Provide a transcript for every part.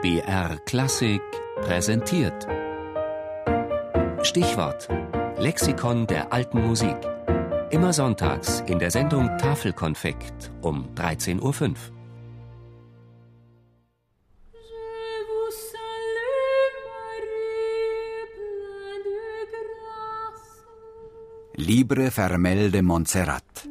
BR Klassik präsentiert. Stichwort: Lexikon der alten Musik. Immer sonntags in der Sendung Tafelkonfekt um 13.05 Uhr. Libre Fermel de Montserrat.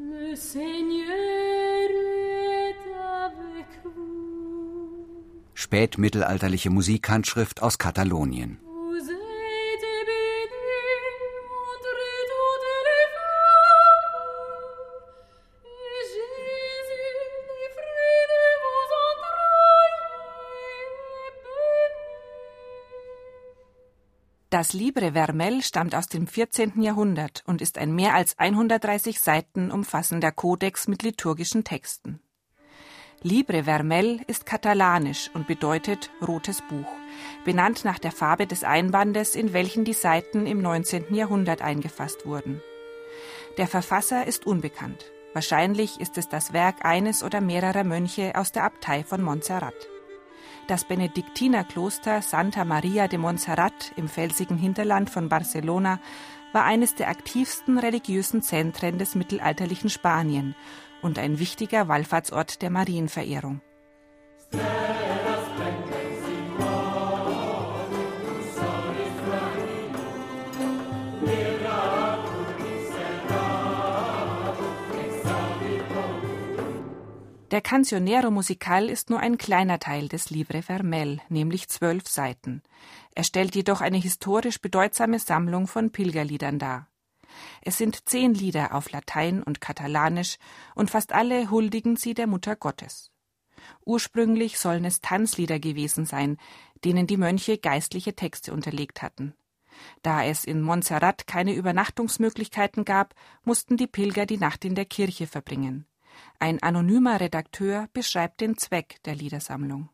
Spätmittelalterliche Musikhandschrift aus Katalonien. Das Libre Vermel stammt aus dem 14. Jahrhundert und ist ein mehr als 130 Seiten umfassender Kodex mit liturgischen Texten. Libre Vermel ist katalanisch und bedeutet rotes Buch, benannt nach der Farbe des Einbandes, in welchen die Seiten im 19. Jahrhundert eingefasst wurden. Der Verfasser ist unbekannt. Wahrscheinlich ist es das Werk eines oder mehrerer Mönche aus der Abtei von Montserrat. Das Benediktinerkloster Santa Maria de Montserrat im felsigen Hinterland von Barcelona war eines der aktivsten religiösen Zentren des mittelalterlichen Spanien und ein wichtiger Wallfahrtsort der Marienverehrung. Der Cancionero Musical ist nur ein kleiner Teil des Livre Vermel, nämlich zwölf Seiten. Er stellt jedoch eine historisch bedeutsame Sammlung von Pilgerliedern dar. Es sind zehn Lieder auf Latein und Katalanisch und fast alle huldigen sie der Mutter Gottes. Ursprünglich sollen es Tanzlieder gewesen sein, denen die Mönche geistliche Texte unterlegt hatten. Da es in Montserrat keine Übernachtungsmöglichkeiten gab, mussten die Pilger die Nacht in der Kirche verbringen. Ein anonymer Redakteur beschreibt den Zweck der Liedersammlung.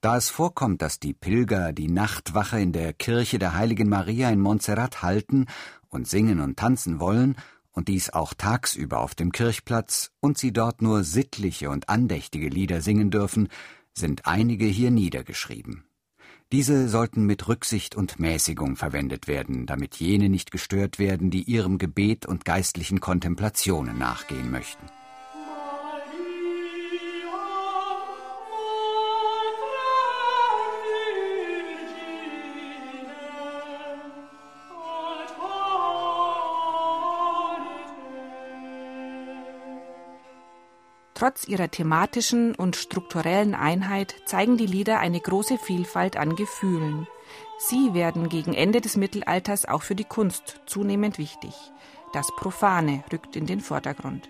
Da es vorkommt, dass die Pilger die Nachtwache in der Kirche der heiligen Maria in Montserrat halten und singen und tanzen wollen, und dies auch tagsüber auf dem Kirchplatz, und sie dort nur sittliche und andächtige Lieder singen dürfen, sind einige hier niedergeschrieben. Diese sollten mit Rücksicht und Mäßigung verwendet werden, damit jene nicht gestört werden, die ihrem Gebet und geistlichen Kontemplationen nachgehen möchten. Trotz ihrer thematischen und strukturellen Einheit zeigen die Lieder eine große Vielfalt an Gefühlen. Sie werden gegen Ende des Mittelalters auch für die Kunst zunehmend wichtig. Das Profane rückt in den Vordergrund.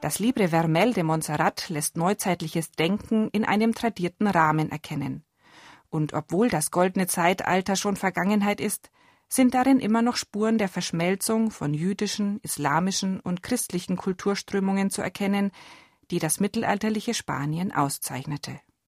Das Libre Vermel de Montserrat lässt neuzeitliches Denken in einem tradierten Rahmen erkennen. Und obwohl das goldene Zeitalter schon Vergangenheit ist, sind darin immer noch Spuren der Verschmelzung von jüdischen, islamischen und christlichen Kulturströmungen zu erkennen, die das mittelalterliche Spanien auszeichnete